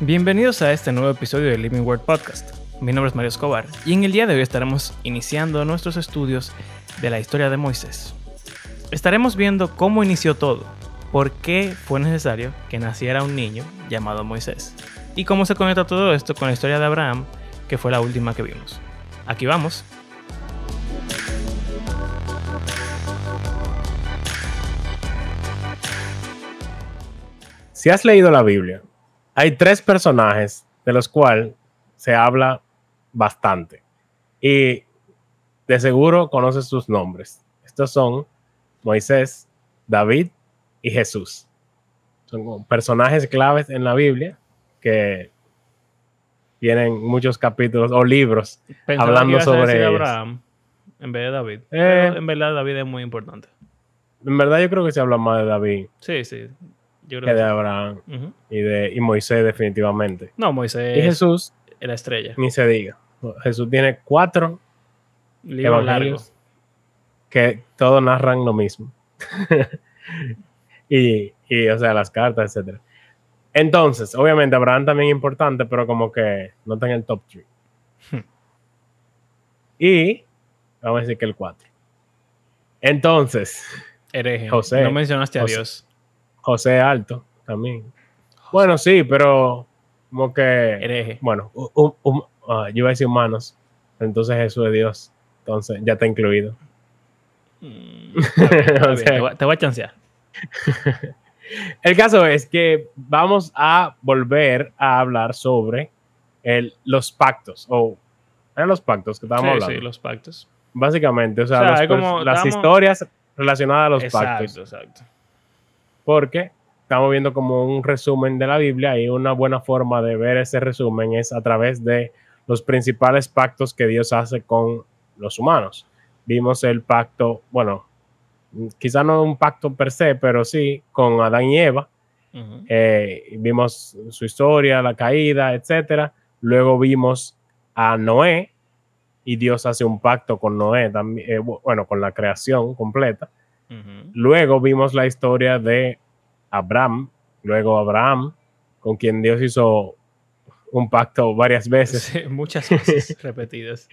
Bienvenidos a este nuevo episodio de Living Word Podcast. Mi nombre es Mario Escobar y en el día de hoy estaremos iniciando nuestros estudios de la historia de Moisés. Estaremos viendo cómo inició todo, por qué fue necesario que naciera un niño llamado Moisés y cómo se conecta todo esto con la historia de Abraham, que fue la última que vimos. Aquí vamos. Si has leído la Biblia, hay tres personajes de los cuales se habla bastante. Y de seguro conoces sus nombres. Estos son Moisés, David y Jesús. Son personajes claves en la Biblia que tienen muchos capítulos o libros Pensaba hablando sobre. Abraham en vez de David. Eh. En verdad David es muy importante. En verdad yo creo que se habla más de David Sí, sí. Yo que creo de que Abraham sí. Ujú. y de y Moisés definitivamente. No, Moisés y Jesús, es la estrella. ni se diga. Jesús tiene cuatro Libro largo. evangelios que todos narran lo mismo. y, y, o sea, las cartas, etcétera. Entonces, obviamente, Abraham también es importante, pero como que no está en el top 3. Hmm. y vamos a decir que el 4. Entonces, Hereje. José. No mencionaste a José. Dios. José Alto también. Bueno, sí, pero como que. Hereje. Bueno, hum- ah, yo iba a decir humanos. Entonces Jesús es Dios. Entonces ya está incluido. Mm, O sea- te, voy, te voy a chancear. El caso es que vamos a volver a hablar sobre el- los pactos. O eran los pactos que estábamos Sí, hablando. sí, los pactos. Básicamente, o sea, O sea, los es como pers- las estamos- historias relacionadas a los exacto, pactos. exacto. Porque estamos viendo como un resumen de la Biblia y una buena forma de ver ese resumen es a través de los principales pactos que Dios hace con los humanos. Vimos el pacto, bueno, quizá no un pacto per se, pero sí con Adán y Eva. Eh, vimos su historia, la caída, etcétera. Luego vimos a Noé y Dios hace un pacto con Noé también, eh, bu- bueno, con la creación completa. Luego vimos la historia de Abraham, luego Abraham, con quien Dios hizo un pacto varias veces, Sí, muchas veces repetidas.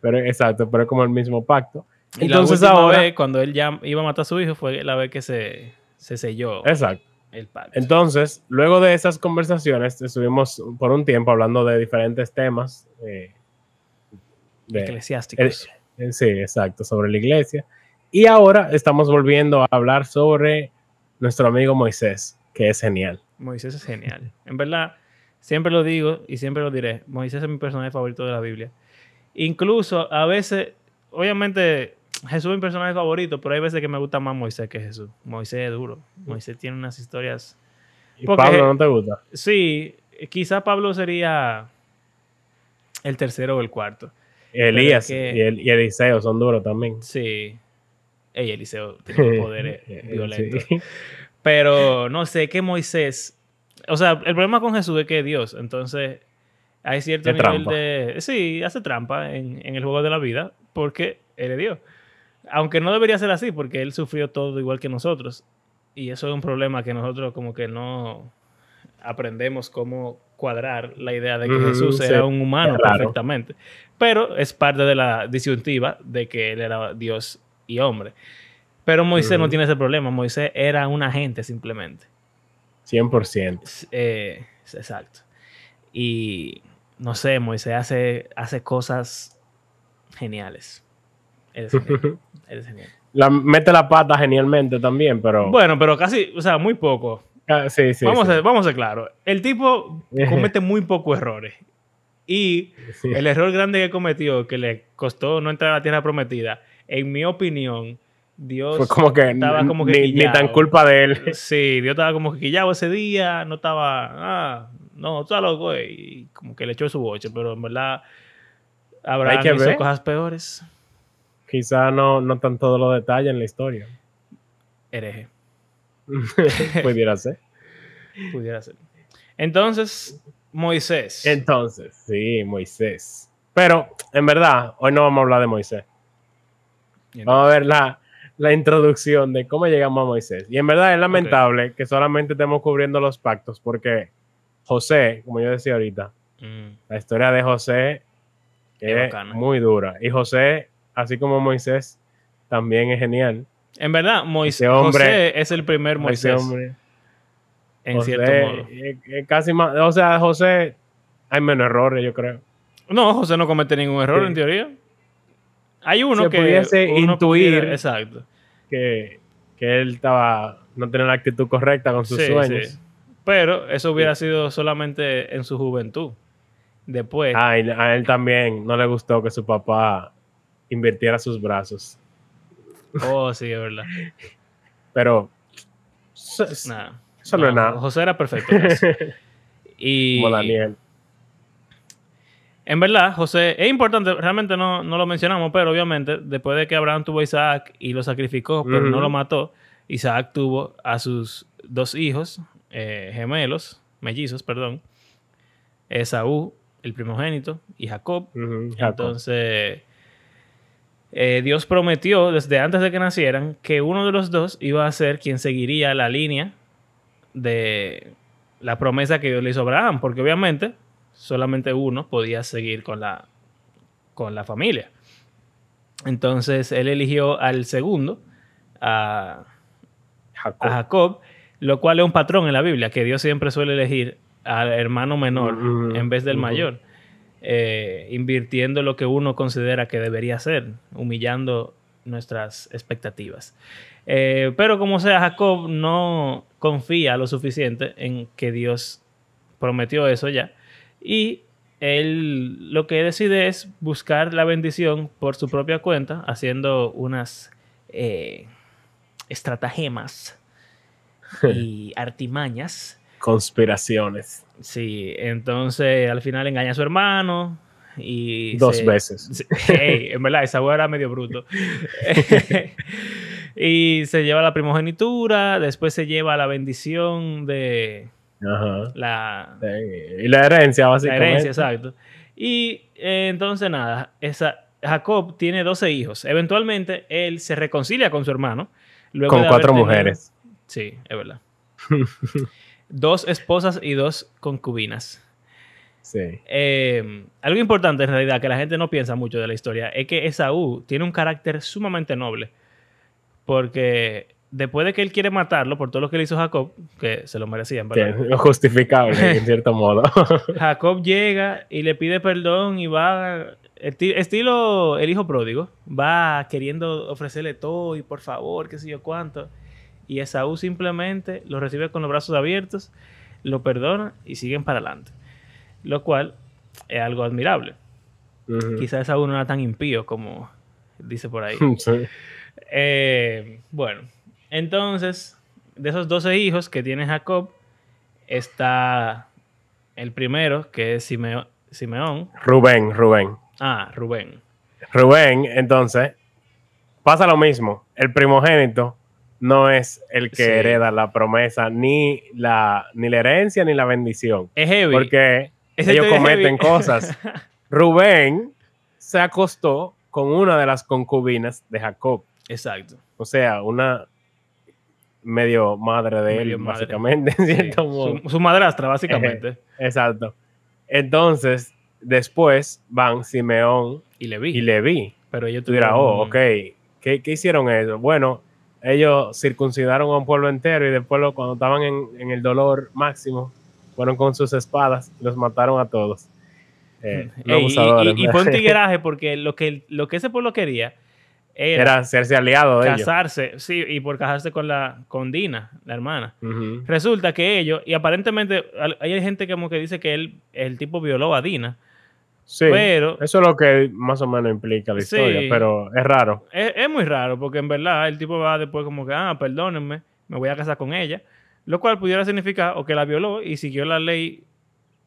pero exacto, pero es como el mismo pacto. Y Entonces la ahora, vez, cuando él ya iba a matar a su hijo, fue la vez que se, se selló exacto. el pacto. Entonces, luego de esas conversaciones, estuvimos por un tiempo hablando de diferentes temas. eh, de- Eclesiásticos. Eh, Sí, exacto, sobre la iglesia. Y ahora estamos volviendo a hablar sobre nuestro amigo Moisés, que es genial. Moisés es genial. En verdad, siempre lo digo y siempre lo diré. Moisés es mi personaje favorito de la Biblia. Incluso a veces, obviamente, Jesús es mi personaje favorito, pero hay veces que me gusta más Moisés que Jesús. Moisés es duro. Moisés tiene unas historias. ¿Y Porque- Pablo no te gusta? Sí, quizá Pablo sería el tercero o el cuarto. Elías que- y, el, y Eliseo son duros también. Sí. Ey, Eliseo tiene poderes Eh, violentos. sí. Pero no sé, que Moisés. O sea, el problema con Jesús es que es Dios. Entonces, hay cierto Es nivel trampa. de. Sí, hace trampa en, en el juego de la vida porque él es Dios. Aunque no debería ser así porque él sufrió todo igual que nosotros. Y eso es un problema que nosotros, como que no aprendemos cómo cuadrar la idea de que Jesús sí, era un humano perfectamente. Pero es parte de la disyuntiva de que él era Dios y hombre. Pero Moisés no tiene ese problema. Moisés era un agente simplemente. 100%. S- eh, exacto. Y no sé, Moisés hace, hace cosas geniales. Él es genial. Genial. La, mete la pata genialmente también, pero... Bueno, pero casi, o sea, muy poco. Ah, sí, sí, vamos, sí. A, vamos a ser claros. El tipo comete muy pocos errores. Y el error grande que cometió, que le costó no entrar a la tierra prometida, en mi opinión, Dios Fue como que, estaba como que ni, ni tan culpa de él. Sí, Dios estaba como que quillado ese día, no estaba, ah, no, tú estás loco, eh, y como que le echó su boche, pero en verdad Abraham que hizo ver. cosas peores. Quizá no, no tan todos los detalles en la historia. Hereje, Pudiera ser. pudiera ser. Entonces, Moisés. Entonces, sí, Moisés. Pero, en verdad, hoy no vamos a hablar de Moisés. Vamos a ver la, la introducción de cómo llegamos a Moisés. Y en verdad es lamentable que solamente estemos cubriendo los pactos porque José, como yo decía ahorita, Mm. la historia de José Es es bacana. muy dura. Y José, así como Moisés, también es genial. En verdad, Moisés hombre- José es el primer Moisés, hombre, en José, cierto modo. casi más, o sea, José, hay menos errores, yo creo. No, José no comete ningún error Sí. en teoría. Hay uno Se que pudiese uno intuir. pudiera- exacto. Que, que él estaba, no tenía la actitud correcta con sus Sí, sueños. sí. Pero eso hubiera sido solamente en su juventud. Después, Ah, y a él también no le gustó que su papá invirtiera sus brazos. oh, sí, es verdad. Pero eso, eso no, es nada. José era perfecto. y Como Daniel. En verdad, José, es importante, realmente no, no lo mencionamos, pero obviamente, después de que Abraham tuvo a Isaac y lo sacrificó, pero no lo mató, Isaac tuvo a sus dos hijos eh, gemelos, mellizos, perdón, Esaú, el primogénito, y Jacob. Entonces, eh, Dios prometió desde antes de que nacieran que uno de los dos iba a ser quien seguiría la línea de la promesa que Dios le hizo a Abraham, porque obviamente solamente uno podía seguir con la, con la familia. Entonces, él eligió al segundo, a, Jacob. a Jacob, lo cual es un patrón en la Biblia, que Dios siempre suele elegir al hermano menor en vez del mayor, eh, invirtiendo lo que uno considera que debería ser, humillando nuestras expectativas. Eh, pero como sea, Jacob no confía lo suficiente en que Dios prometió eso ya. Y él lo que decide es buscar la bendición por su propia cuenta, haciendo unas eh, estratagemas y artimañas. Conspiraciones. Sí, entonces al final engaña a su hermano y... Dos se- veces. En verdad, esa güey era medio bruto. y se lleva la primogenitura, después se lleva la bendición de Ajá. la, Y la herencia, la básicamente. herencia, exacto. Y eh, entonces nada, esa, Jacob tiene 12 hijos. Eventualmente él se reconcilia con su hermano. luego Con cuatro tenido- mujeres. Sí, es verdad. dos esposas y dos concubinas. Sí. Eh, algo importante en realidad que la gente no piensa mucho de la historia es que Esaú tiene un carácter sumamente noble. Porque después de que él quiere matarlo por todo lo que le hizo Jacob, que se lo merecía, en verdad. Sí, justificable, en cierto modo. Jacob llega y le pide perdón y va, esti- estilo el hijo pródigo, va queriendo ofrecerle todo y por favor, qué sé yo cuánto. Y Esaú simplemente lo recibe con los brazos abiertos, lo perdona y siguen para adelante. Lo cual es algo admirable. Ujú. Quizás Esaú no era tan impío como dice por ahí. Sí. Eh, bueno, entonces, de esos 12 hijos que tiene Jacob, está el primero, que es Simeón. Rubén, Rubén. Ah, Rubén. Rubén, entonces, pasa lo mismo. El primogénito no es el que Sí. hereda la promesa, ni la, ni la herencia, ni la bendición. Es heavy. Porque Ese ellos cometen heavy. cosas. Rubén se acostó con una de las concubinas de Jacob. Exacto. O sea, una medio madre de Medio él, madre. básicamente, en Sí, cierto modo. Su, su madrastra, básicamente. Exacto. Entonces, después van Simeón Y le vi. y. Pero ellos tuvieron oh, un- ok, ¿Qué, qué hicieron ellos? Bueno, ellos circuncidaron a un pueblo entero y después lo- cuando estaban en, en el dolor máximo, fueron con sus espadas y los mataron a todos. Eh, y- abusadores, y, fue un tigueraje porque lo que, lo que ese pueblo quería era, Era hacerse aliado de ellos. casarse, sí, y por casarse con la con Dina, la hermana. Resulta que ellos, y aparentemente hay gente como que dice que él, el tipo violó a Dina, Sí, pero eso es lo que más o menos implica la Sí. historia, pero es raro. es, es muy raro porque en verdad el tipo va después como que, ah, perdónenme, me voy a casar con ella, lo cual pudiera significar o que la violó y siguió la ley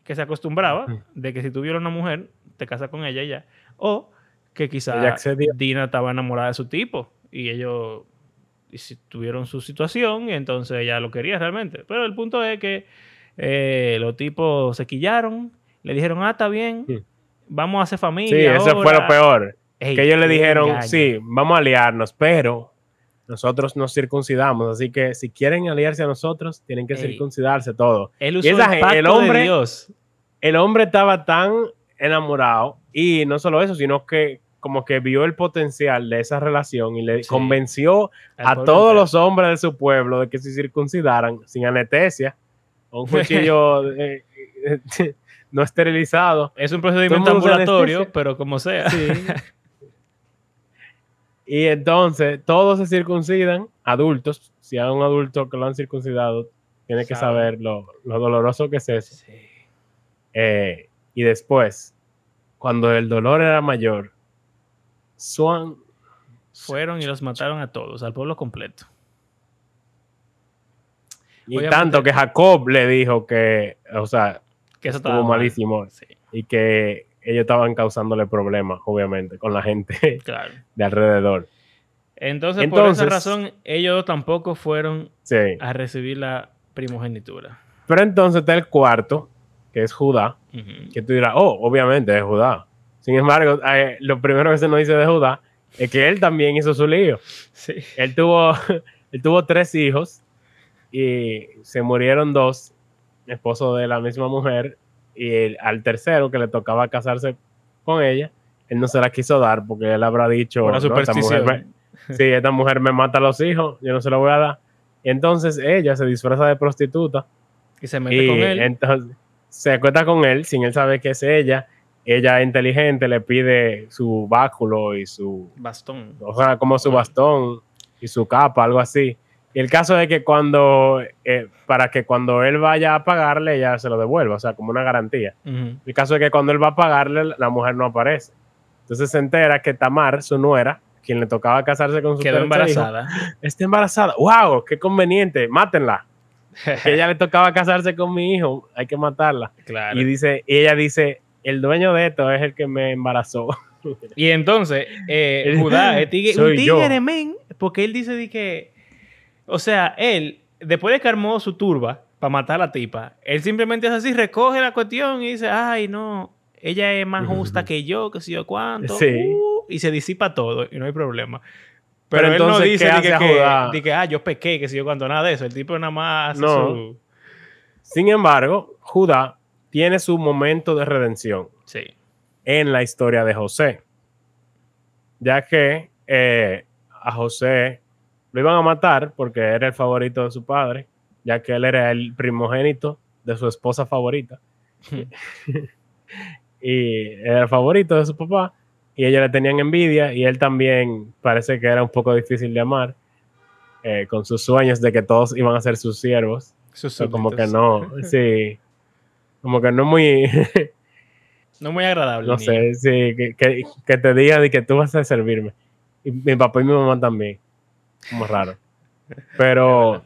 que se acostumbraba de que si tú violas a una mujer, te casas con ella y ya, o que quizás. Dina estaba enamorada de su tipo y ellos tuvieron su situación y entonces ella lo quería realmente. Pero el punto es que eh, los tipos se quillaron, le dijeron, ah, está bien, Mm. vamos a hacer familia. Sí, eso fue ahora". lo peor. Ey, que ellos le dijeron, engaño. sí, vamos a aliarnos, pero nosotros nos circuncidamos, así que si quieren aliarse a nosotros, tienen que Ey. circuncidarse todo. Él Y usó esa el gen- pacto el hombre- de Dios. El hombre estaba tan enamorado y no solo eso, sino que como que vio el potencial de esa relación y le Sí. convenció a todos entero. los hombres de su pueblo de que se circuncidaran sin anestesia, con un cuchillo eh, eh, no esterilizado. Es un procedimiento ambulatorio, pero como sea. Y entonces todos se circuncidan, adultos. Si hay un adulto que lo han circuncidado, tiene que Sabe. saber lo, lo doloroso que es eso. Sí. Eh, y después, cuando el dolor era mayor, Swan Fueron y los mataron a todos, al pueblo completo. y Obviamente- tanto que Jacob le dijo que, o sea, Que eso estaba estuvo mal. malísimo Sí, y que ellos estaban causándole problemas, obviamente, con la gente claro. de alrededor. Entonces, por esa razón, ellos tampoco fueron Sí. a recibir la primogenitura. Pero entonces está el cuarto, que es Judá, que tú dirás, oh, obviamente es Judá. Sin embargo, eh, lo primero que se nos dice de Judá es que él también hizo su lío. Sí. Él tuvo, él tuvo tres hijos y se murieron dos, esposo de la misma mujer, y al tercero que le tocaba casarse con ella, él no se la quiso dar porque él habrá dicho, la "No, esta mujer superstición. me- sí, esta mujer me mata a los hijos, yo no se lo voy a dar. Y entonces ella se disfraza de prostituta Y se mete y con él. entonces se acuesta con él sin él saber que es ella. Ella inteligente le pide su báculo y su Bastón. o sea, como su bastón y su capa, algo así. Y el caso es que cuando, eh, para que cuando él vaya a pagarle, ella se lo devuelva, o sea, como una garantía. Ujú. El caso es que cuando él va a pagarle, la mujer no aparece. Entonces se entera que Tamar, su nuera, quien le tocaba casarse con su Quedó embarazada. está embarazada. ¡Wow! ¡Qué conveniente! ¡Mátenla! Que ella le tocaba casarse con mi hijo, hay que matarla. claro. Y dice, y ella dice, el dueño de esto es el que me embarazó. Y entonces, eh, Judá es tigre, un tigre, men, porque él dice de que, o sea, él, después de que armó su turba para matar a la tipa, él simplemente hace así, recoge la cuestión y dice, ay, no, ella es más justa que yo, que sé yo cuánto, Sí. uh, y se disipa todo y no hay problema. Pero Pero, él no entonces, dice ¿qué de hace que, Judá? que, ah, yo pequé, que sé yo cuánto, nada de eso. El tipo nada más hace No. su... Sin embargo, Judá tiene su momento de redención Sí. en la historia de José, ya que eh, a José lo iban a matar porque era el favorito de su padre, ya que él era el primogénito de su esposa favorita y era el favorito de su papá y ellos le tenían envidia y él también parece que era un poco difícil de amar eh, con sus sueños de que todos iban a ser sus siervos. Sus como que no, sí. Como que no muy, No muy agradable. no sé, sí, que, que, que te digan de que tú vas a servirme. Y mi papá y mi mamá también. Como raro. Pero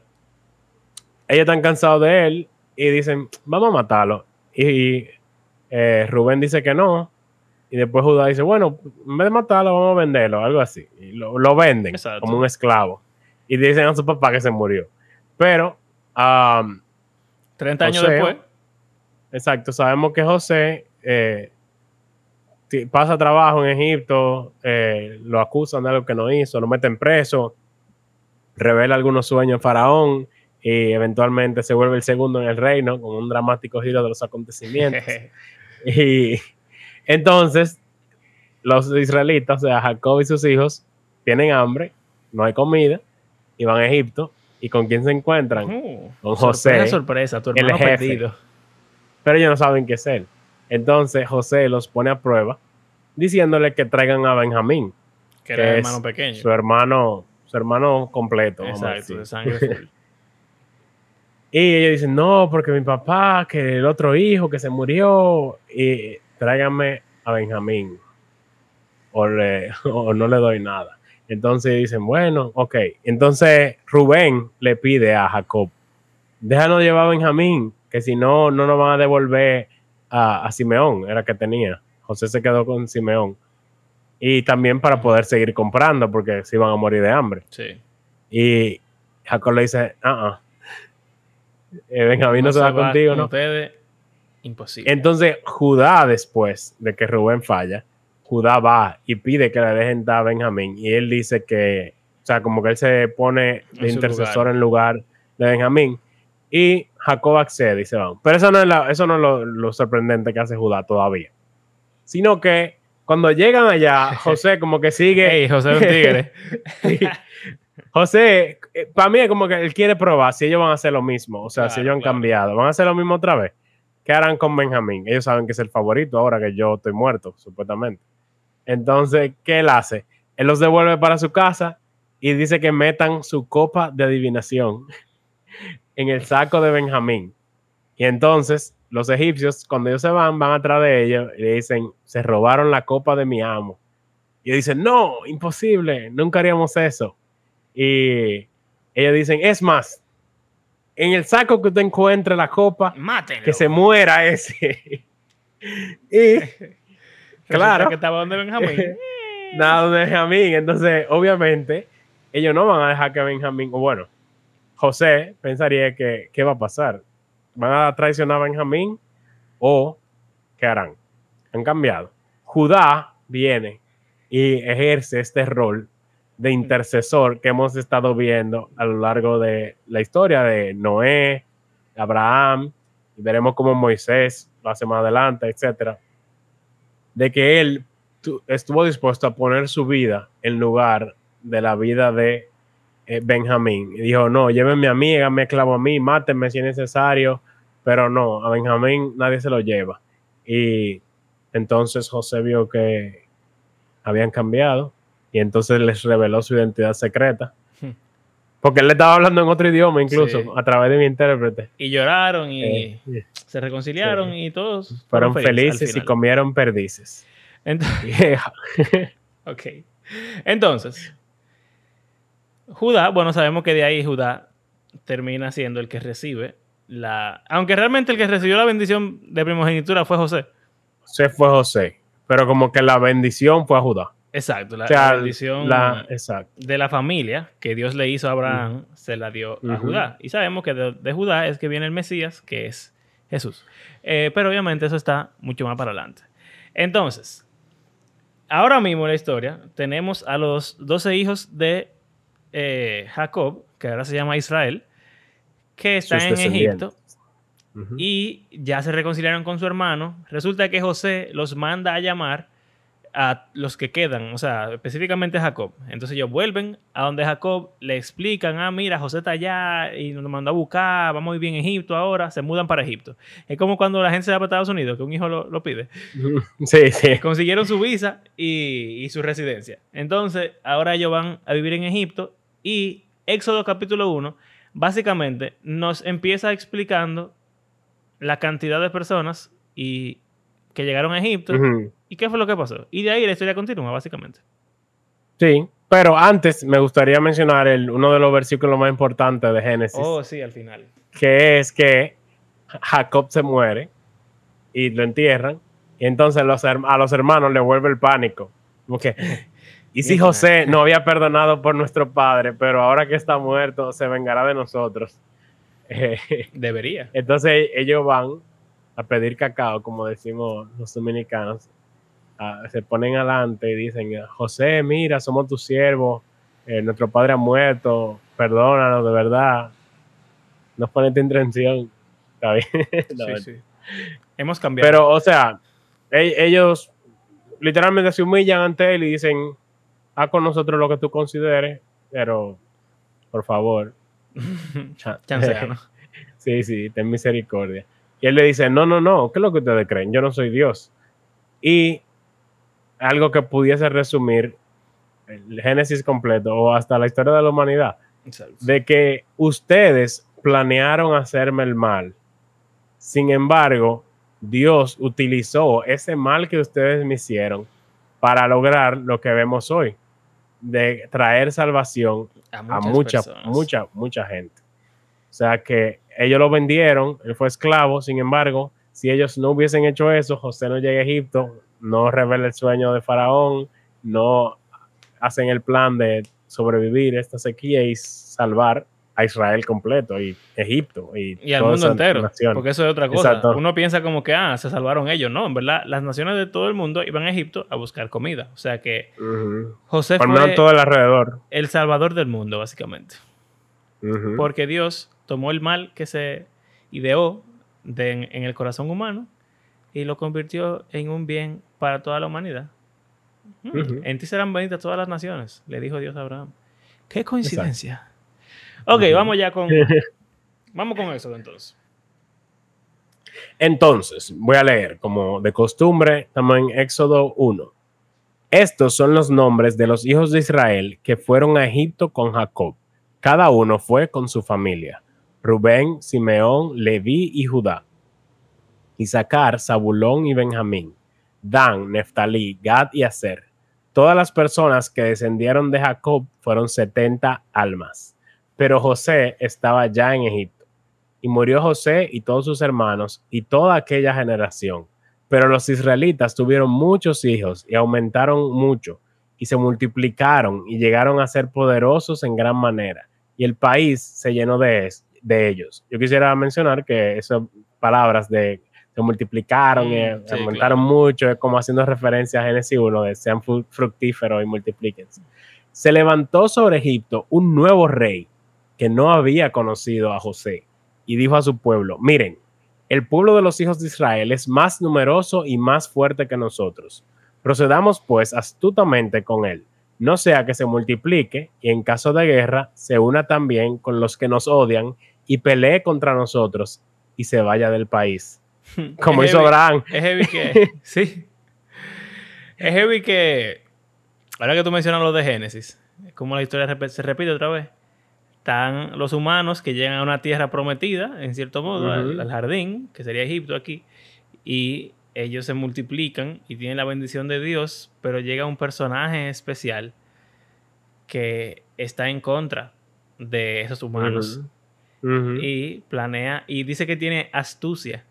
ellos están cansados de él y dicen, vamos a matarlo. Y, eh, Rubén dice que no. Y después Judá dice, bueno, en vez de matarlo, vamos a venderlo, algo así. Y lo, lo venden Exacto. como un esclavo. Y dicen a su papá que se murió. Pero, am, 30 años después. Exacto, sabemos que José eh, pasa trabajo en Egipto, eh, lo acusan de algo que no hizo, lo meten preso, revela algunos sueños en Faraón y eventualmente se vuelve el segundo en el reino con un dramático giro de los acontecimientos. y entonces los israelitas, o sea, Jacob y sus hijos, tienen hambre, no hay comida, y van a Egipto. ¿Y con quién se encuentran? Uh, Con sorpresa, José, sorpresa, tu el hermano jefe. perdido. Pero ellos no saben qué es él. Entonces José los pone a prueba diciéndole que traigan a Benjamín, Que que era el hermano pequeño. su hermano, su hermano completo. Exacto, de sangre full. Y ellos dicen, no, porque mi papá, que el otro hijo que se murió, y tráiganme a Benjamín. O, le- o no le doy nada. Entonces dicen, bueno, ok. Entonces Rubén le pide a Jacob, déjanos llevar a Benjamín, que si no, no nos van a devolver a, a Simeón, era que tenía. José se quedó con Simeón. Y también para poder seguir comprando, porque se iban a morir de hambre. Sí. Y Jacob le dice, ah, ah. Eh, Benjamín no se va contigo, con ¿no? Ustedes, imposible. Entonces, Judá, después de que Rubén falla, Judá va y pide que le dejen dar a Benjamín. Y él dice que sea, como que él se pone de intercesor en lugar de Benjamín. Y Jacob accede y se van. Pero eso no es, la- eso no es lo, lo sorprendente que hace Judá todavía. Sino que cuando llegan allá, José como que sigue. Ey, José es un tigre. Sí. José, para mí es como que él quiere probar si ellos van a hacer lo mismo. O sea, si ellos han claro. cambiado. ¿Van a hacer lo mismo otra vez? ¿Qué harán con Benjamín? Ellos saben que es el favorito ahora que yo estoy muerto, supuestamente. Entonces, ¿qué él hace? Él los devuelve para su casa y dice que metan su copa de adivinación en el saco de Benjamín. Y entonces los egipcios, cuando ellos se van, van atrás de ellos y le dicen, se robaron la copa de mi amo. Y ellos dicen, no, imposible, nunca haríamos eso. Y ellos dicen, es más, en el saco que usted encuentre la copa, Mátenlo. que se muera ese. y claro. que estaba donde Benjamín. nada de Benjamín. Entonces, obviamente, ellos no van a dejar que Benjamín, o bueno, José pensaría que, ¿qué va a pasar? ¿Van a traicionar a Benjamín o qué harán? Han cambiado. Judá viene y ejerce este rol de intercesor que hemos estado viendo a lo largo de la historia de Noé, Abraham, y veremos cómo Moisés lo hace más adelante, etcétera, de que él tu- estuvo dispuesto a poner su vida en lugar de la vida de Benjamín. Y dijo, no, llévenme a mí, háganme esclavo a mí, mátenme si es necesario, pero no, a Benjamín nadie se lo lleva. Y entonces José vio que habían cambiado y entonces les reveló su identidad secreta. Hmm. Porque él le estaba hablando en otro idioma incluso, Sí. a través de mi intérprete. Y lloraron y Eh, se reconciliaron sí. y todos fueron felices y comieron perdices. Entonces, ok. Entonces, Judá, bueno, sabemos que de ahí Judá termina siendo el que recibe la... Aunque realmente el que recibió la bendición de primogenitura fue José. Se fue José, pero como que la bendición fue a Judá. Exacto, la, O sea, la bendición la- exacto. de la familia que Dios le hizo a Abraham se la dio a. Judá. Y sabemos que de, de Judá es que viene el Mesías, que es Jesús. Eh, pero obviamente eso está mucho más para adelante. Entonces, ahora mismo en la historia tenemos a los 12 hijos de eh, Jacob, que ahora se llama Israel, que están Sus en Egipto y ya se reconciliaron con su hermano. Resulta que José los manda a llamar a los que quedan, o sea, específicamente a Jacob. Entonces ellos vuelven a donde Jacob le explican, ah, mira, José está allá y nos mandó a buscar, vamos a vivir en Egipto ahora, se mudan para Egipto. Es como cuando la gente se va para Estados Unidos, que un hijo lo, lo pide. Sí, sí. Consiguieron su visa y, y su residencia. Entonces, ahora ellos van a vivir en Egipto y Éxodo capítulo 1 básicamente nos empieza explicando la cantidad de personas y que llegaron a Egipto y qué fue lo que pasó. Y de ahí la historia continúa, básicamente. Sí, pero antes me gustaría mencionar el, uno de los versículos más importantes de Génesis, Oh, sí, al final. que es que Jacob se muere y lo entierran, y entonces los a los hermanos le vuelve el pánico. Como que, y si José no había perdonado por nuestro padre, pero ahora que está muerto, se vengará de nosotros. Debería. Entonces ellos van a pedir cacao, como decimos los dominicanos. Ah, se ponen adelante y dicen, José, mira, somos tus siervos, eh, nuestro padre ha muerto, perdónanos de verdad. No ponen tu intención. Está bien. No, Sí, sí. Hemos cambiado. Pero, o sea, e- ellos literalmente se humillan ante él y dicen, haz con nosotros lo que tú consideres, pero por favor. Sí, sí, ten misericordia. Y él le dice, no, no, no, ¿qué es lo que ustedes creen? Yo no soy Dios. Y algo que pudiese resumir el Génesis completo o hasta la historia de la humanidad, Exacto. de que ustedes planearon hacerme el mal. Sin embargo, Dios utilizó ese mal que ustedes me hicieron para lograr lo que vemos hoy, de traer salvación a mucha, personas. mucha, mucha gente. O sea que ellos lo vendieron, él fue esclavo, sin embargo, si ellos no hubiesen hecho eso, José no llega a Egipto, no revela el sueño de Faraón, no hacen el plan de sobrevivir esta sequía y salvar a Israel completo y Egipto y, y al mundo entero. Porque eso es otra cosa. Uno piensa como que, ah, se salvaron ellos. No, en verdad, las naciones de todo el mundo iban a Egipto a buscar comida. O sea que José fue todo el alrededor. el salvador del mundo, básicamente. Porque Dios tomó el mal que se ideó en, el corazón humano y lo convirtió en un bien para toda la humanidad. Mm, en ti serán benditas todas las naciones, le dijo Dios a Abraham. Qué coincidencia. Ok, vamos ya con. vamos con eso entonces. Entonces, voy a leer, como de costumbre, estamos en Éxodo 1. Estos son los nombres de los hijos de Israel que fueron a Egipto con Jacob. Cada uno fue con su familia. Rubén, Simeón, Leví y Judá. Isaacar, Zabulón y Benjamín. Dan, Neftalí, Gad y Aser. Todas las personas que descendieron de Jacob fueron 70 almas. Pero José estaba ya en Egipto. Y murió José y todos sus hermanos y toda aquella generación. Pero los israelitas tuvieron muchos hijos y aumentaron mucho y se multiplicaron y llegaron a ser poderosos en gran manera. Y el país se llenó de, de ellos. Yo quisiera mencionar que esas palabras de se multiplicaron, y mm, aumentaron mucho, es como haciendo referencia a Génesis 1, de sean fructíferos y multiplíquense. Se levantó sobre Egipto un nuevo rey que no había conocido a José y dijo a su pueblo, miren, el pueblo de los hijos de Israel es más numeroso y más fuerte que nosotros. Procedamos pues astutamente con él, no sea que se multiplique y en caso de guerra se una también con los que nos odian y pelee contra nosotros y se vaya del país. Como hizo Abraham. Es heavy que, sí. Es heavy que, ahora que tú mencionas lo de Génesis, como la historia se repite otra vez están los humanos que llegan a una tierra prometida, en cierto modo, al, jardín, que sería Egipto aquí, y ellos se multiplican y tienen la bendición de Dios, pero llega un personaje especial que está en contra de esos humanos y planea y dice que tiene astucia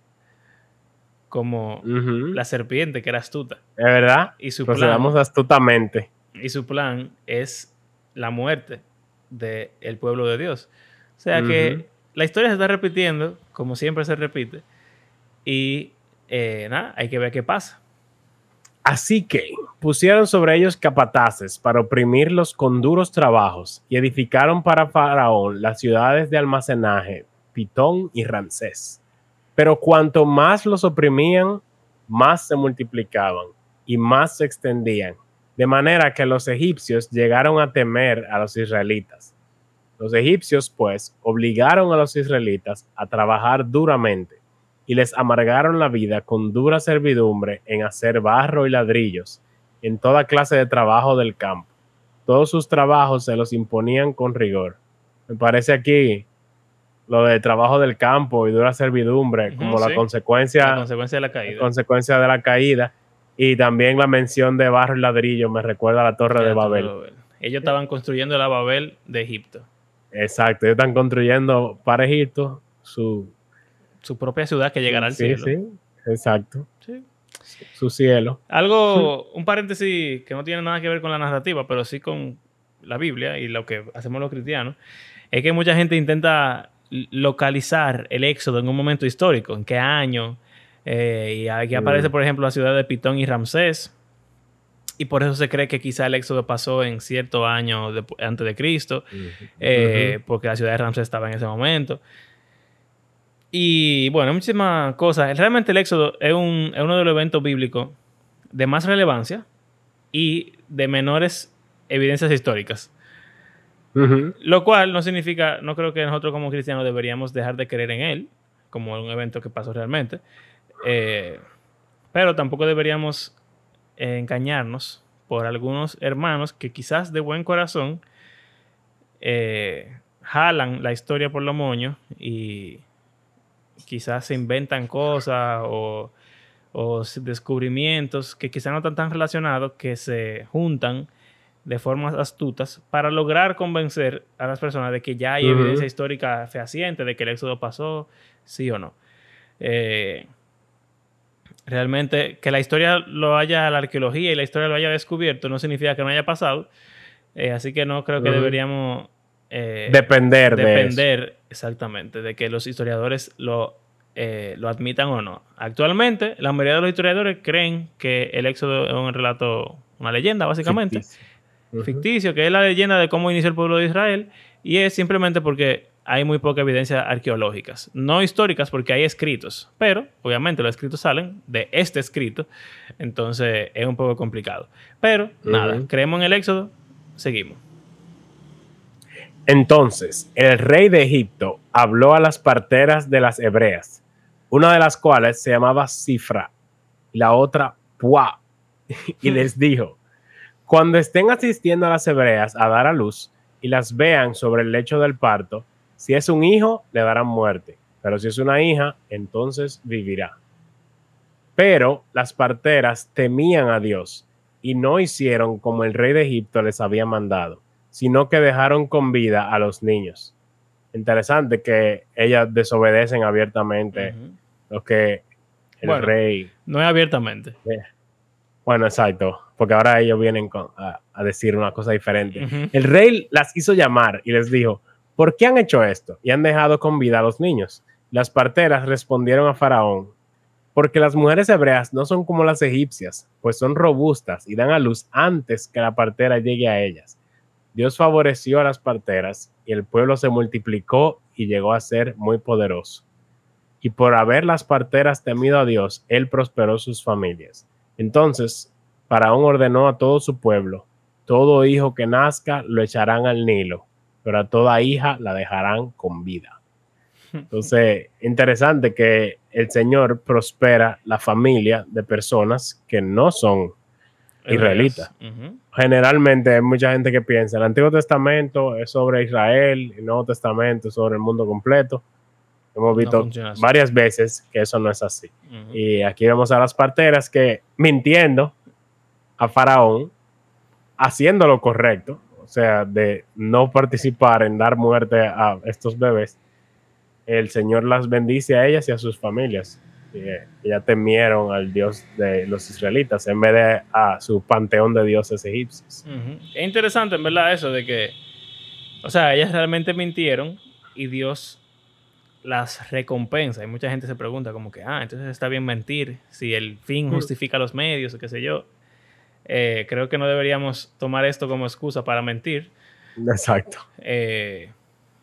como la serpiente que era astuta. Es verdad. Y su plan, astutamente. Y su plan es la muerte del pueblo de Dios. O sea que la historia se está repitiendo, como siempre se repite, y eh, nada, hay que ver qué pasa. Así que pusieron sobre ellos capataces para oprimirlos con duros trabajos y edificaron para Faraón las ciudades de almacenaje, Pitón y Ramsés. Pero cuanto más los oprimían, más se multiplicaban y más se extendían de manera que los egipcios llegaron a temer a los israelitas. Los egipcios, pues, obligaron a los israelitas a trabajar duramente y les amargaron la vida con dura servidumbre en hacer barro y ladrillos, en toda clase de trabajo del campo. Todos sus trabajos se los imponían con rigor. Me parece aquí lo de trabajo del campo y dura servidumbre como la consecuencia, consecuencia de la caída. consecuencia de la caída y también la mención de barro y ladrillo me recuerda a la Torre de Babel. Ellos estaban construyendo la Babel de Egipto. Exacto, ellos están construyendo para Egipto su, su propia ciudad que llegará al cielo. Sí, sí, exacto. Sí. Su cielo. Algo, un paréntesis que no tiene nada que ver con la narrativa, pero sí con la Biblia y lo que hacemos los cristianos, es que mucha gente intenta localizar el éxodo en un momento histórico, en qué año, eh, y aquí aparece, por ejemplo, la ciudad de Pitón y Ramsés. Y por eso se cree que quizá el éxodo pasó en cierto año antes de Cristo, eh, porque la ciudad de Ramsés estaba en ese momento. Y bueno, muchísimas cosas. Realmente el éxodo es, un, es uno de los eventos bíblicos de más relevancia y de menores evidencias históricas. Lo cual no significa, no creo que nosotros como cristianos deberíamos dejar de creer en él, como un evento que pasó realmente. Eh, pero tampoco deberíamos engañarnos por algunos hermanos que quizás de buen corazón eh, jalan la historia por lo moño y quizás se inventan cosas o, descubrimientos que quizás no están tan relacionados que se juntan de formas astutas para lograr convencer a las personas de que ya hay evidencia histórica fehaciente de que el éxodo pasó, sí o no. Eh, Realmente que la historia lo haya, la arqueología y la historia lo haya descubierto no significa que no haya pasado. Eh, así que no creo que deberíamos eh, depender, de eso. depender exactamente de que los historiadores lo, eh, lo admitan o no. Actualmente, la mayoría de los historiadores creen que el éxodo es un relato, una leyenda, básicamente, Ficticio. Ficticio, que es la leyenda de cómo inició el pueblo de Israel, y es simplemente porque hay muy poca evidencia arqueológicas, no históricas porque hay escritos, pero obviamente los escritos salen de este escrito, entonces es un poco complicado. Pero nada, creemos en el éxodo, seguimos. Entonces, el rey de Egipto habló a las parteras de las hebreas, una de las cuales se llamaba Cifra y la otra Puá, y les dijo, cuando estén asistiendo a las hebreas a dar a luz y las vean sobre el lecho del parto, si es un hijo, le darán muerte, pero si es una hija, entonces vivirá. Pero las parteras temían a Dios y no hicieron como el rey de Egipto les había mandado sino que dejaron con vida a los niños. Interesante que ellas desobedecen abiertamente lo que el Bueno. rey... No es abiertamente. Bueno, exacto, porque ahora ellos vienen con- a, a decir una cosa diferente. El rey las hizo llamar y les dijo, ¿por qué han hecho esto? Y han dejado con vida a los niños. Las parteras respondieron a Faraón, porque las mujeres hebreas no son como las egipcias, pues son robustas y dan a luz antes que la partera llegue a ellas. Dios favoreció a las parteras y el pueblo se multiplicó y llegó a ser muy poderoso. Y por haber las parteras temido a Dios, él prosperó sus familias. Entonces, Faraón ordenó a todo su pueblo, todo hijo que nazca lo echarán al Nilo, pero a toda hija la dejarán con vida. Entonces, interesante que el Señor prospera la familia de personas que no son israelitas. Generalmente hay mucha gente que piensa, el Antiguo Testamento es sobre Israel, el Nuevo Testamento es sobre el mundo completo. Hemos visto así. varias veces que eso no es así. Y aquí vemos a las parteras que mintiendo a Faraón, haciendo lo correcto, o sea, de no participar en dar muerte a estos bebés, el Señor las bendice a ellas y a sus familias. Eh, ya temieron al Dios de los israelitas en vez de a su panteón de dioses egipcios. Ujú. Es interesante, en verdad, eso de que, o sea, ellas realmente mintieron y Dios las recompensa. Y mucha gente se pregunta como que, ah, entonces está bien mentir, si el fin Mm. justifica los medios, o qué sé yo. Eh, creo que no deberíamos tomar esto como excusa para mentir. Exacto. Eh,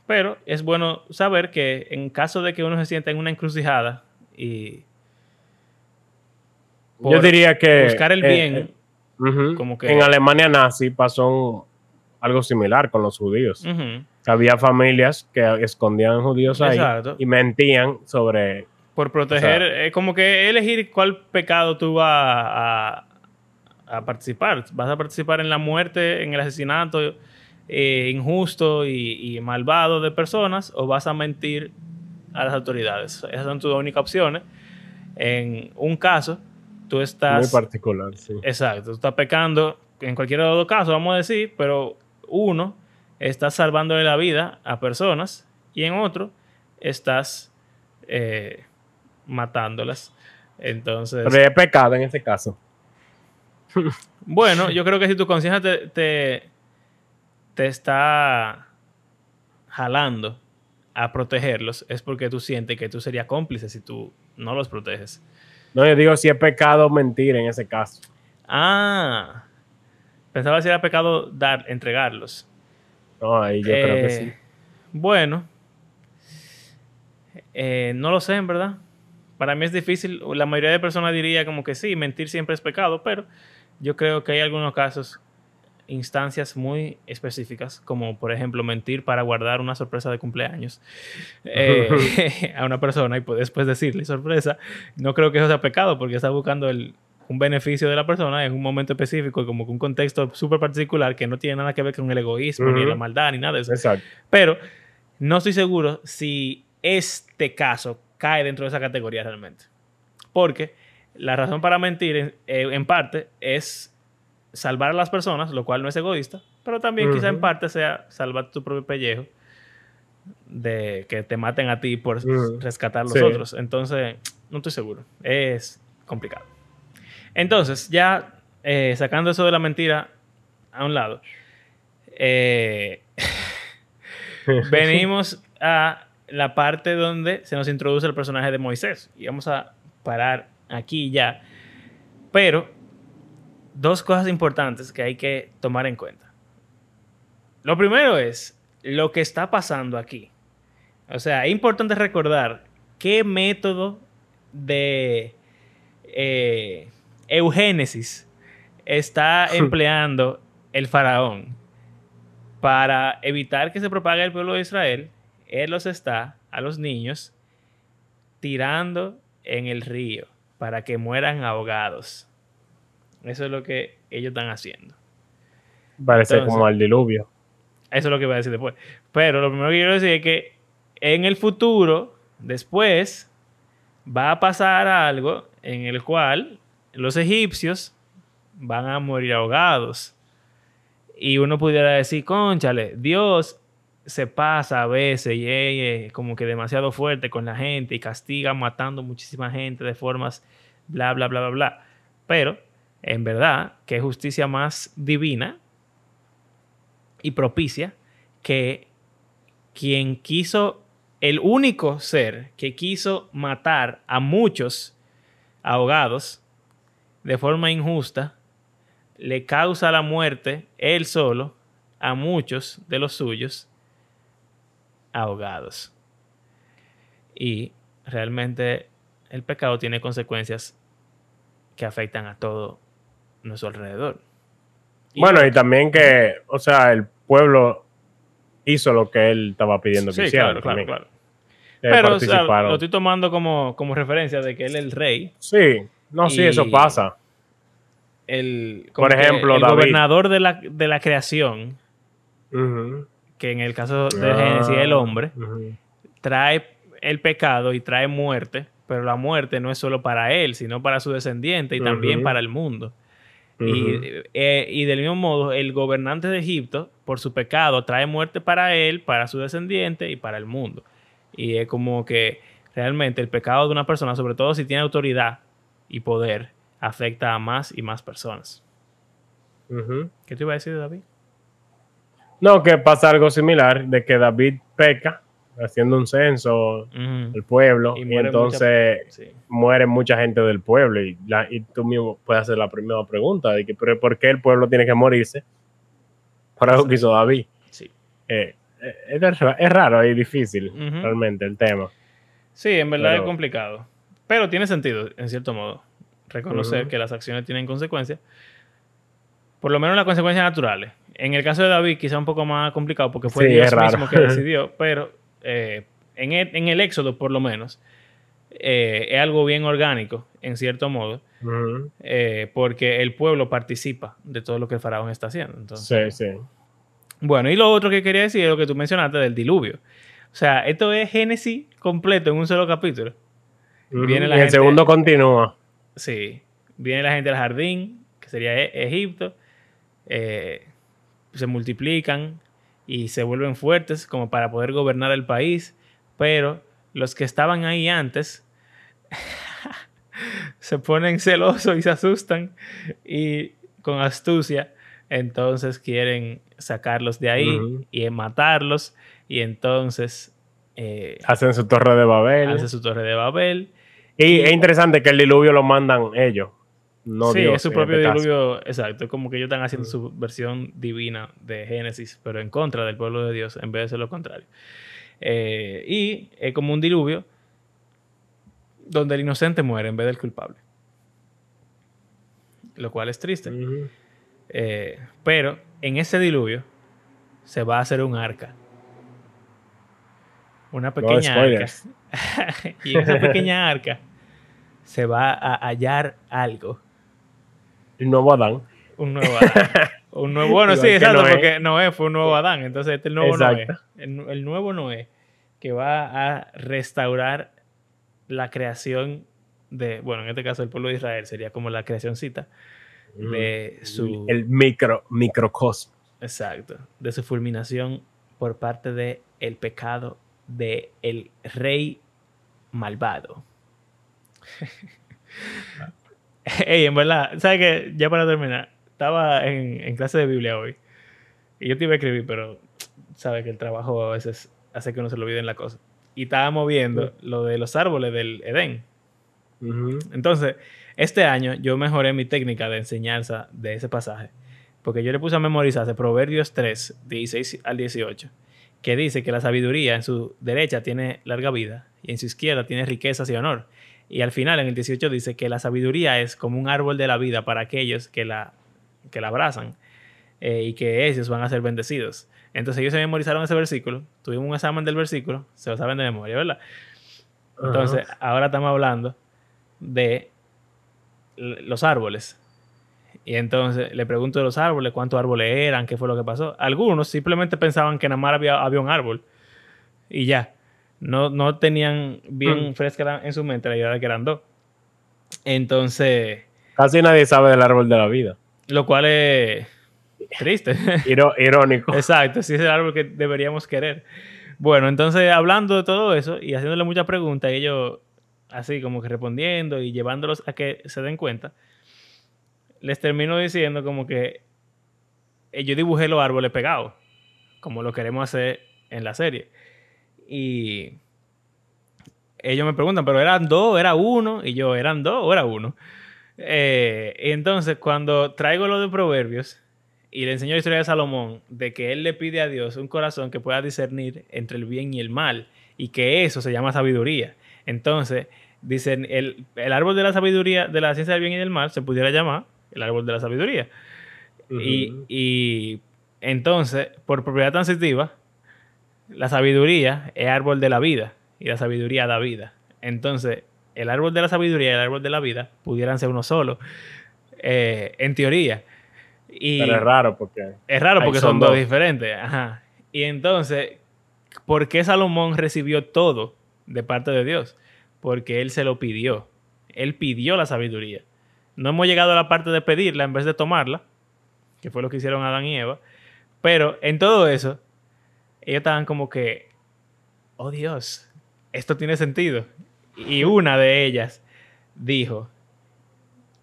pero es bueno saber que en caso de que uno se sienta en una encrucijada y Yo diría que buscar el eh, bien, eh, ujú, como que- en Alemania nazi pasó algo similar con los judíos. ujú, Había familias que escondían judíos ahí Exacto. y mentían sobre por proteger, O sea- es como que elegir cuál pecado tú vas a, a participar. ¿Vas a participar en la muerte, en el asesinato eh, injusto y, y malvado de personas o vas a mentir a las autoridades? Esas son tus únicas opciones. En un caso, tú muy estás... particular. sí. Exacto, tú estás pecando en cualquiera de los dos casos, vamos a decir, pero uno estás salvándole la vida a personas y en otro estás eh, matándolas. Entonces, Pero es pecado en ese caso. Bueno, yo creo que si tu conciencia te, te, te está jalando a protegerlos, es porque tú sientes que tú serías cómplice si tú no los proteges. No, yo digo si es pecado mentir en ese caso. Ah, pensaba si era pecado dar, entregarlos. No, ahí yo creo que Eh, sí. Bueno, eh, no lo sé, en verdad. Para mí es difícil. La mayoría de personas diría como que sí, mentir siempre es pecado, pero yo creo que hay algunos casos, instancias muy específicas, como por ejemplo mentir para guardar una sorpresa de cumpleaños eh, a una persona y pues después decirle sorpresa. No creo que eso sea pecado porque está buscando el, un beneficio de la persona en un momento específico y como que un contexto súper particular que no tiene nada que ver con el egoísmo, ni Ujú. la maldad, ni nada de eso. Exacto. Pero no estoy seguro si este caso cae dentro de esa categoría realmente. Porque la razón para mentir, en, eh, en parte, es salvar a las personas, lo cual no es egoísta, pero también quizá en parte sea salvar tu propio pellejo de que te maten a ti por rescatar a los Sí. otros. Entonces, no estoy seguro. Es complicado. Entonces, ya eh, sacando eso de la mentira a un lado, eh, venimos a la parte donde se nos introduce el personaje de Moisés. Y vamos a parar aquí ya. Pero dos cosas importantes que hay que tomar en cuenta. Lo primero es lo que está pasando aquí. O sea, es importante recordar qué método de eh, eugénesis está empleando el faraón para evitar que se propague el pueblo de Israel. Él los está, a los niños, tirando en el río para que mueran ahogados. Eso es lo que ellos están haciendo. Parece como al diluvio. Eso es lo que voy a decir después. Pero lo primero que quiero decir es que en el futuro, después, va a pasar algo en el cual los egipcios van a morir ahogados. Y uno pudiera decir, conchale, Dios se pasa a veces y es como que demasiado fuerte con la gente y castiga matando muchísima gente de formas bla, bla, bla, bla, bla. Pero, en verdad, que justicia más divina y propicia que quien quiso, el único ser que quiso matar a muchos ahogados de forma injusta, le causa la muerte él solo a muchos de los suyos ahogados. Y realmente el pecado tiene consecuencias que afectan a todo nuestro alrededor. bueno, y también que, o sea, el pueblo hizo lo que él estaba pidiendo que hiciera. Claro, claro, Pero lo estoy tomando como, como, referencia de que él es el rey. Sí, no, sí, eso pasa. El, Por ejemplo, el gobernador de la, de la creación, que en el caso de ah, Génesis el hombre, trae el pecado y trae muerte, pero la muerte no es solo para él, sino para su descendiente y también para el mundo. Eh, y, del mismo modo, el gobernante de Egipto, por su pecado, trae muerte para él, para su descendiente y para el mundo. Y es como que realmente el pecado de una persona, sobre todo si tiene autoridad y poder, afecta a más y más personas. ¿Qué te iba a decir, David? No, que pasa algo similar, de que David peca haciendo un censo del pueblo y, entonces muere mucha gente del pueblo y, y, tú mismo puedes hacer la primera pregunta de que por qué el pueblo tiene que morirse por algo que hizo David. Sí. Eh, eh, es, raro y difícil realmente el tema. Sí, en verdad es complicado. Pero tiene sentido, en cierto modo, reconocer que las acciones tienen consecuencias. Por lo menos las consecuencias naturales. En el caso de David, quizá un poco más complicado porque fue Dios mismo que decidió, pero eh, en, el, en, el, Éxodo por lo menos, eh, es algo bien orgánico, en cierto modo, eh, porque el pueblo participa de todo lo que el faraón está haciendo. Entonces, sí, sí. Bueno, y lo otro que quería decir es lo que tú mencionaste del diluvio. O sea, esto es Génesis completo en un solo capítulo. Viene la y el segundo continúa. Sí. Viene la gente del jardín, que sería e-, Egipto. Se multiplican, y se vuelven fuertes como para poder gobernar el país, pero los que estaban ahí antes se ponen celosos y se asustan y con astucia entonces quieren sacarlos de ahí y matarlos y entonces eh, hacen su torre de Babel. Hacen su torre de Babel. Y, es interesante que el diluvio lo mandan ellos sí, es su propio este diluvio, exacto. Es como que ellos están haciendo su versión divina de Génesis, pero en contra del pueblo de Dios, en vez de ser lo contrario. Eh, y es como un diluvio donde el inocente muere en vez del culpable. Lo cual es triste. Eh, pero en ese diluvio se va a hacer un arca. Una pequeña arca. y en esa pequeña arca se va a hallar algo un nuevo Adán. Un nuevo Adán. un nuevo, bueno, sí, exacto, porque Noé fue un nuevo Adán. Entonces, este es el nuevo Noé. El, nuevo Noé que va a restaurar la creación de, bueno, en este caso el pueblo de Israel sería como la creacióncita de su... El micro, microcosmos. Exacto. De su fulminación por parte de el pecado de el rey malvado. Ey, en verdad, ¿sabes qué? Ya para terminar, estaba en, clase de Biblia hoy. Y yo te iba a escribir, pero sabe que el trabajo a veces hace que uno se lo olvide en la cosa. Y estábamos viendo lo de los árboles del Edén. Entonces, este año yo mejoré mi técnica de enseñanza de ese pasaje. Porque yo le puse a memorizarse Proverbios 3, 16 al 18, que dice que la sabiduría en su derecha tiene larga vida y en su izquierda tiene riquezas y honor. Y al final, en el 18, dice que la sabiduría es como un árbol de la vida para aquellos que la, que la abrazan eh, y que ellos van a ser bendecidos. Entonces ellos se memorizaron ese versículo, tuvimos un examen del versículo, se lo saben de memoria, ¿verdad? Entonces, ahora estamos hablando de los árboles. Y entonces le pregunto de los árboles, cuántos árboles eran, qué fue lo que pasó. Algunos simplemente pensaban que nada más había, había un árbol y ya. No, no tenían bien mm. fresca en su mente la idea de que eran dos. Entonces... Casi nadie sabe del árbol de la vida. Lo cual es triste. irónico. Exacto, sí es el árbol que deberíamos querer. Bueno, entonces hablando de todo eso y haciéndole muchas preguntas, ellos así como que respondiendo y llevándolos a que se den cuenta, les termino diciendo como que eh, yo dibujé los árboles pegados, como lo queremos hacer en la serie. Y ellos me preguntan, pero eran dos, era uno, y yo, ¿eran dos o era uno? Eh, entonces, cuando traigo lo de Proverbios y le enseño la historia de Salomón, de que él le pide a Dios un corazón que pueda discernir entre el bien y el mal, y que eso se llama sabiduría. Entonces, dicen, el, el, árbol de la sabiduría, de la ciencia del bien y del mal, se pudiera llamar el árbol de la sabiduría. y, y, entonces, por propiedad transitiva, la sabiduría es árbol de la vida y la sabiduría da vida. Entonces, el árbol de la sabiduría y el árbol de la vida pudieran ser uno solo, eh, en teoría. Y Pero es raro porque... Es raro porque son, dos diferentes. Ajá. Y entonces, ¿por qué Salomón recibió todo de parte de Dios? porque Él se lo pidió. Él pidió la sabiduría. No hemos llegado a la parte de pedirla en vez de tomarla, que fue lo que hicieron Adán y Eva. Pero en todo eso, ellos estaban como que, oh Dios, esto tiene sentido. Y una de ellas dijo,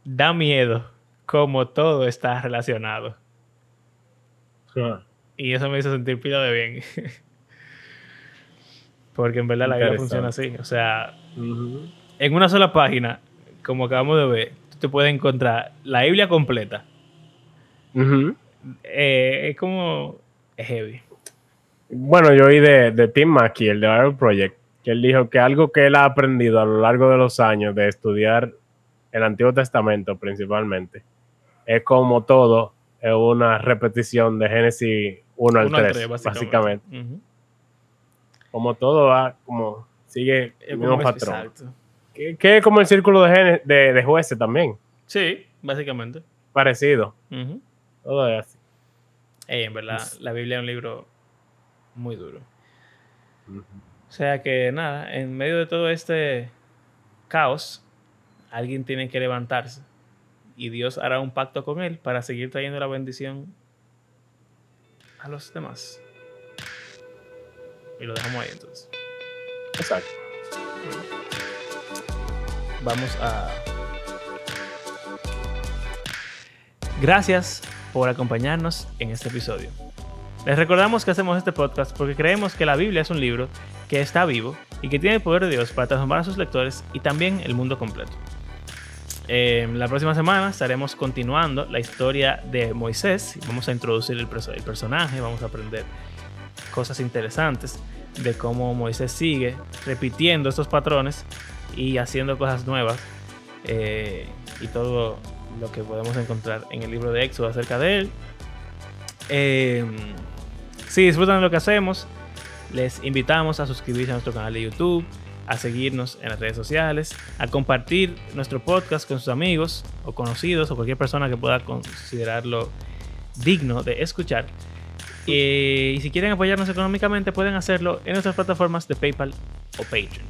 da miedo como todo está relacionado. Y eso me hizo sentir pila de bien. Porque en verdad la vida funciona así. O sea, en una sola página, como acabamos de ver, tú te puedes encontrar la Biblia completa. Eh, es como es heavy. Bueno, yo oí de, de Tim Mackey, el de Bible Project, que él dijo que algo que él ha aprendido a lo largo de los años de estudiar el Antiguo Testamento principalmente, es como todo, es una repetición de Génesis 1 al 3, básicamente. Como todo va, como sigue el mismo patrón. Que, es como el círculo de, de, jueces también. Sí, básicamente. Parecido. Todo es así. en verdad, la Biblia es un libro muy duro. O sea que nada, en medio de todo este caos, alguien tiene que levantarse y Dios hará un pacto con él para seguir trayendo la bendición a los demás. Y lo dejamos ahí entonces. Exacto. Vamos a... Gracias por acompañarnos en este episodio. Les recordamos que hacemos este podcast porque creemos que la Biblia es un libro que está vivo y que tiene el poder de Dios para transformar a sus lectores y también el mundo completo. Eh, la próxima semana estaremos continuando la historia de Moisés. Vamos a introducir el, personaje, vamos a aprender cosas interesantes de cómo Moisés sigue repitiendo estos patrones y haciendo cosas nuevas eh, y todo lo que podemos encontrar en el libro de Éxodo acerca de él. Eh, si disfrutan de lo que hacemos, les invitamos a suscribirse a nuestro canal de YouTube, a seguirnos en las redes sociales, a compartir nuestro podcast con sus amigos o conocidos o cualquier persona que pueda considerarlo digno de escuchar. y si quieren apoyarnos económicamente, pueden hacerlo en nuestras plataformas de PayPal o Patreon.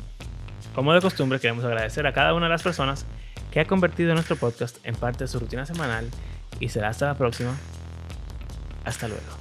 Como de costumbre, queremos agradecer a cada una de las personas que ha convertido nuestro podcast en parte de su rutina semanal y será hasta la próxima. Hasta luego.